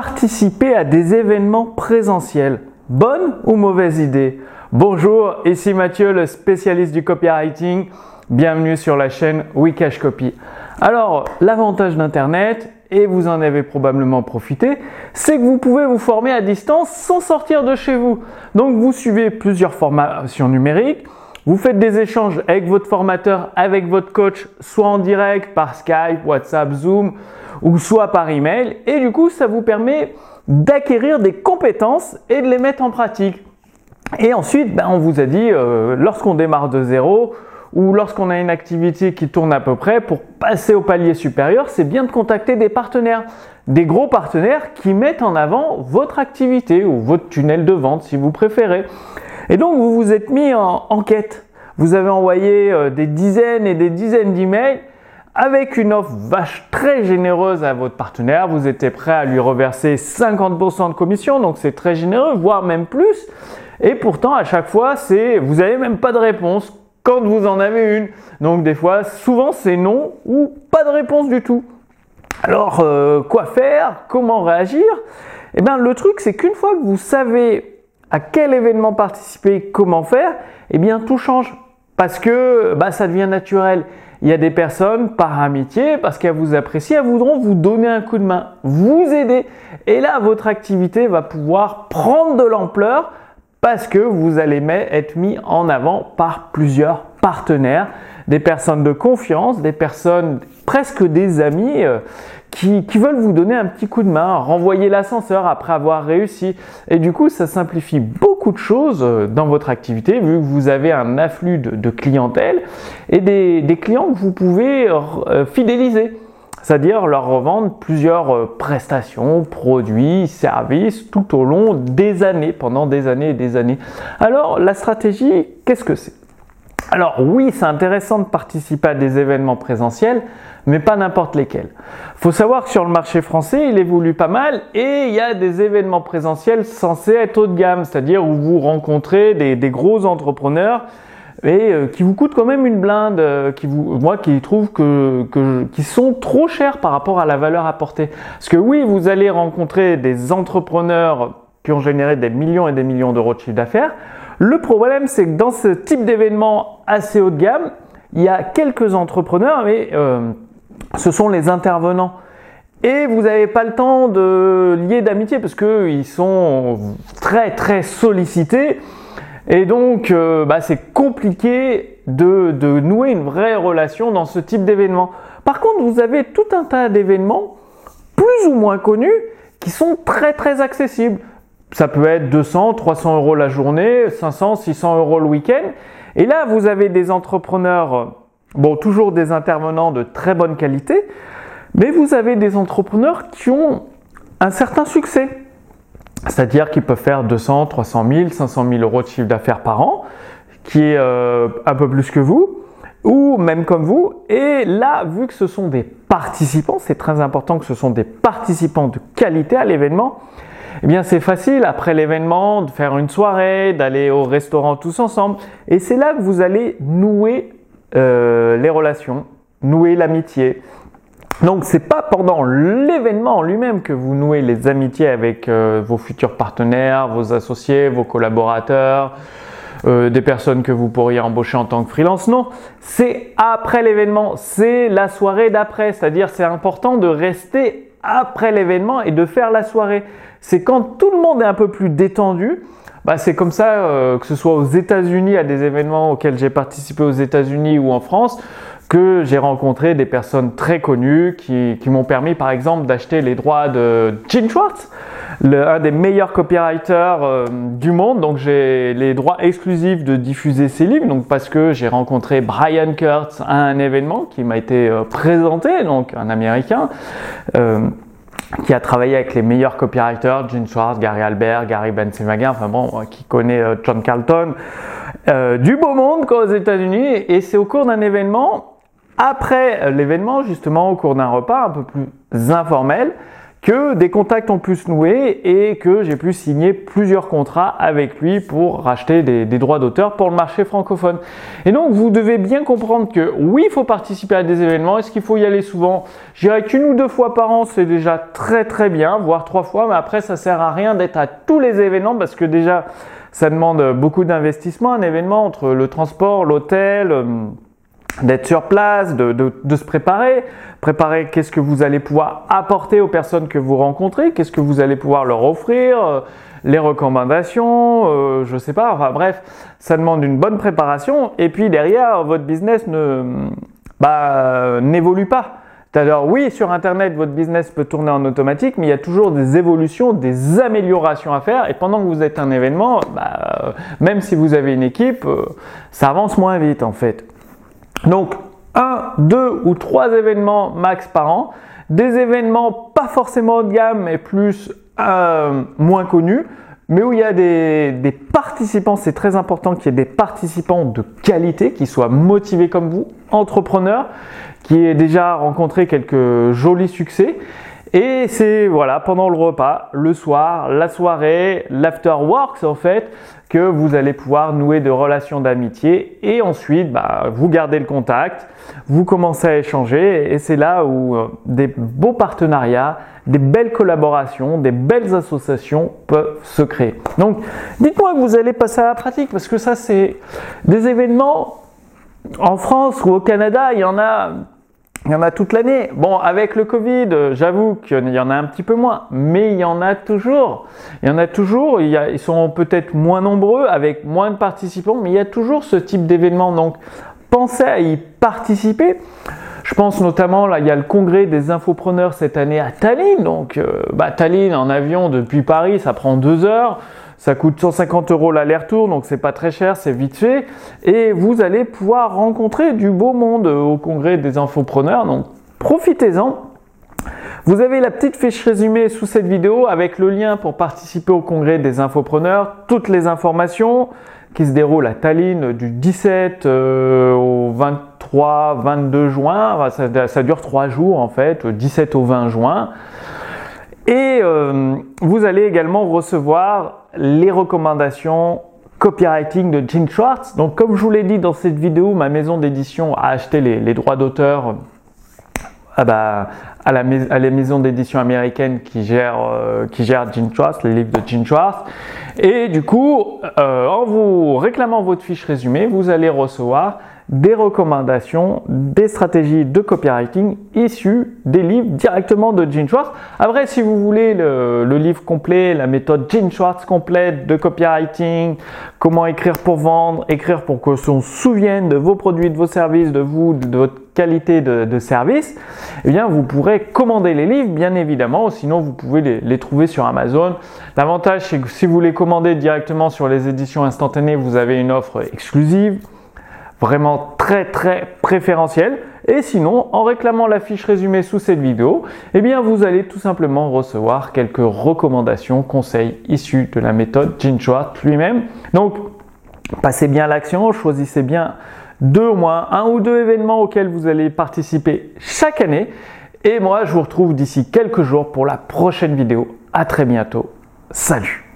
participer à des événements présentiels. Bonne ou mauvaise idée? Bonjour, ici Mathieu, le spécialiste du copywriting. Bienvenue sur la chaîne Wikash Copy. Alors, l'avantage d'Internet, et vous en avez probablement profité, c'est que vous pouvez vous former à distance sans sortir de chez vous. Donc, vous suivez plusieurs formations numériques, vous faites des échanges avec votre formateur, avec votre coach, soit en direct par Skype, WhatsApp, Zoom, ou soit par email. Et du coup, ça vous permet d'acquérir des compétences et de les mettre en pratique. Et ensuite, ben, on vous a dit, euh, lorsqu'on démarre de zéro ou lorsqu'on a une activité qui tourne à peu près, pour passer au palier supérieur, c'est bien de contacter des partenaires, des gros partenaires qui mettent en avant votre activité ou votre tunnel de vente si vous préférez. Et donc, vous vous êtes mis en, en quête. Vous avez envoyé euh, des dizaines et des dizaines d'emails avec une offre vache très généreuse à votre partenaire. Vous étiez prêt à lui reverser 50% de commission, donc c'est très généreux, voire même plus. Et pourtant, à chaque fois, c'est, vous n'avez même pas de réponse quand vous en avez une. Donc des fois, souvent c'est non ou pas de réponse du tout. Alors, euh, quoi faire? Comment réagir? Eh bien, le truc, c'est qu'une fois que vous savez à quel événement participer, comment faire, eh bien, tout change parce que bah, ça devient naturel. Il y a des personnes, par amitié, parce qu'elles vous apprécient, elles voudront vous donner un coup de main, vous aider. Et là, votre activité va pouvoir prendre de l'ampleur parce que vous allez être mis en avant par plusieurs partenaires, des personnes de confiance, des personnes presque des amis euh, qui, veulent vous donner un petit coup de main, renvoyer l'ascenseur après avoir réussi. Et du coup, ça simplifie beaucoup de choses euh, dans votre activité vu que vous avez un afflux de, clientèle et des, clients que vous pouvez euh, fidéliser. C'est-à-dire leur revendre plusieurs euh, prestations, produits, services tout au long des années, pendant des années et des années. Alors la stratégie, qu'est-ce que c'est? Alors oui, c'est intéressant de participer à des événements présentiels, mais pas n'importe lesquels. Faut savoir que sur le marché français, il évolue pas mal et il y a des événements présentiels censés être haut de gamme, c'est-à-dire où vous rencontrez des, gros entrepreneurs et euh, qui vous coûtent quand même une blinde, euh, qui vous, moi qui trouve que, que, qui sont trop chers par rapport à la valeur apportée. Parce que oui, vous allez rencontrer des entrepreneurs qui ont généré des millions et des millions d'euros de chiffre d'affaires. Le problème, c'est que dans ce type d'événement assez haut de gamme, il y a quelques entrepreneurs, mais euh, ce sont les intervenants. Et vous n'avez pas le temps de lier d'amitié parce qu'ils sont très très sollicités. Et donc, euh, bah, c'est compliqué de, de, nouer une vraie relation dans ce type d'événement. Par contre, vous avez tout un tas d'événements plus ou moins connus qui sont très très accessibles. Ça peut être 200, 300 euros la journée, 500, 600 euros le week-end. Et là, vous avez des entrepreneurs, bon, toujours des intervenants de très bonne qualité, mais vous avez des entrepreneurs qui ont un certain succès. C'est-à-dire qu'ils peuvent faire 200, 300 000, 500 000 euros de chiffre d'affaires par an, qui est euh, un peu plus que vous, ou même comme vous. Et là, vu que ce sont des participants, c'est très important que ce sont des participants de qualité à l'événement, eh bien c'est facile après l'événement de faire une soirée, d'aller au restaurant tous ensemble. Et c'est là que vous allez nouer euh, les relations, nouer l'amitié. Donc c'est pas pendant l'événement en lui-même que vous nouez les amitiés avec euh, vos futurs partenaires, vos associés, vos collaborateurs, euh, des personnes que vous pourriez embaucher en tant que freelance. Non, c'est après l'événement, c'est la soirée d'après. C'est-à-dire c'est important de rester après l'événement et de faire la soirée c'est quand tout le monde est un peu plus détendu. Bah, c'est comme ça, euh, que ce soit aux États-Unis, à des événements auxquels j'ai participé aux États-Unis ou en France, que j'ai rencontré des personnes très connues qui, m'ont permis, par exemple, d'acheter les droits de Gene Schwartz, un des meilleurs copywriters euh, du monde. Donc, j'ai les droits exclusifs de diffuser ses livres. Donc, parce que j'ai rencontré Brian Kurtz à un événement qui m'a été euh, présenté, donc un Américain qui a travaillé avec les meilleurs copywriters, Gene Schwartz, Gary Albert, Gary Bensemagin, enfin bon, qui connaît euh, John Carlton, euh, du beau monde quoi, aux États-Unis. Et c'est au cours d'un événement, après l'événement, justement, au cours d'un repas un peu plus informel, que des contacts ont pu se nouer et que j'ai pu signer plusieurs contrats avec lui pour racheter des, droits d'auteur pour le marché francophone. Et donc vous devez bien comprendre que oui, il faut participer à des événements. Est-ce qu'il faut y aller souvent? Je dirais qu'une ou deux fois par an, c'est déjà très très bien, voire trois fois, mais après ça sert à rien d'être à tous les événements parce que déjà ça demande beaucoup d'investissement, un événement entre le transport, l'hôtel. D'être sur place, de, se préparer, préparer qu'est-ce que vous allez pouvoir apporter aux personnes que vous rencontrez, qu'est-ce que vous allez pouvoir leur offrir, euh, les recommandations, euh, je sais pas, enfin bref, ça demande une bonne préparation et puis derrière votre business ne bah, n'évolue pas. Alors oui, sur Internet, votre business peut tourner en automatique, mais il y a toujours des évolutions, des améliorations à faire. Et pendant que vous êtes un événement, bah, même si vous avez une équipe, euh, ça avance moins vite en fait. Donc, un, deux ou trois événements max par an. Des événements pas forcément haut de gamme, mais plus euh, moins connus, mais où il y a des, des participants. C'est très important qu'il y ait des participants de qualité, qui soient motivés comme vous, entrepreneurs, qui aient déjà rencontré quelques jolis succès. Et c'est voilà pendant le repas, le soir, la soirée, l'after work en fait, que vous allez pouvoir nouer de relations d'amitié et ensuite bah, vous gardez le contact, vous commencez à échanger et c'est là où euh, des beaux partenariats, des belles collaborations, des belles associations peuvent se créer. Donc dites-moi que vous allez passer à la pratique parce que ça c'est des événements en France ou au Canada, il y en a il y en a toute l'année. Bon, avec le Covid, j'avoue qu'il y en a un petit peu moins, mais il y en a toujours. Il y en a toujours. Ils sont peut-être moins nombreux, avec moins de participants, mais il y a toujours ce type d'événement. Donc, pensez à y participer. Je pense notamment, là, il y a le congrès des infopreneurs cette année à Tallinn. Donc, euh, bah, Tallinn en avion depuis Paris, ça prend deux heures. Ça coûte 150 euros l'aller-retour, donc c'est pas très cher, c'est vite fait. Et vous allez pouvoir rencontrer du beau monde au congrès des infopreneurs, donc profitez-en. Vous avez la petite fiche résumée sous cette vidéo avec le lien pour participer au congrès des infopreneurs, toutes les informations qui se déroulent à Tallinn du 17 euh, au 23, 22 juin. Ça, dure trois jours en fait, 17 au 20 juin. Et euh, vous allez également recevoir les recommandations copywriting de Gene Schwartz. Donc comme je vous l'ai dit dans cette vidéo, ma maison d'édition a acheté les, droits d'auteur ah bah, à, la, à la maison d'édition américaine qui gère, euh, qui Gene Schwartz, les livres de Gene Schwartz. Et du coup, euh, en vous réclamant votre fiche résumée, vous allez recevoir des recommandations, des stratégies de copywriting issues des livres directement de Gene Schwartz. Après, si vous voulez le, livre complet, la méthode Gene Schwartz complète de copywriting, comment écrire pour vendre, écrire pour que l'on se souvienne de vos produits, de vos services, de vous, de votre qualité de, service, eh bien, vous pourrez commander les livres, bien évidemment, sinon vous pouvez les, trouver sur Amazon. L'avantage, c'est que si vous les commandez directement sur les éditions instantanées, vous avez une offre exclusive vraiment très très préférentiel. Et sinon, en réclamant la fiche résumée sous cette vidéo, eh bien vous allez tout simplement recevoir quelques recommandations, conseils issus de la méthode Gene Schwartz lui-même. Donc, passez bien l'action, choisissez bien deux au moins, un ou deux événements auxquels vous allez participer chaque année. Et moi, je vous retrouve d'ici quelques jours pour la prochaine vidéo. À très bientôt. Salut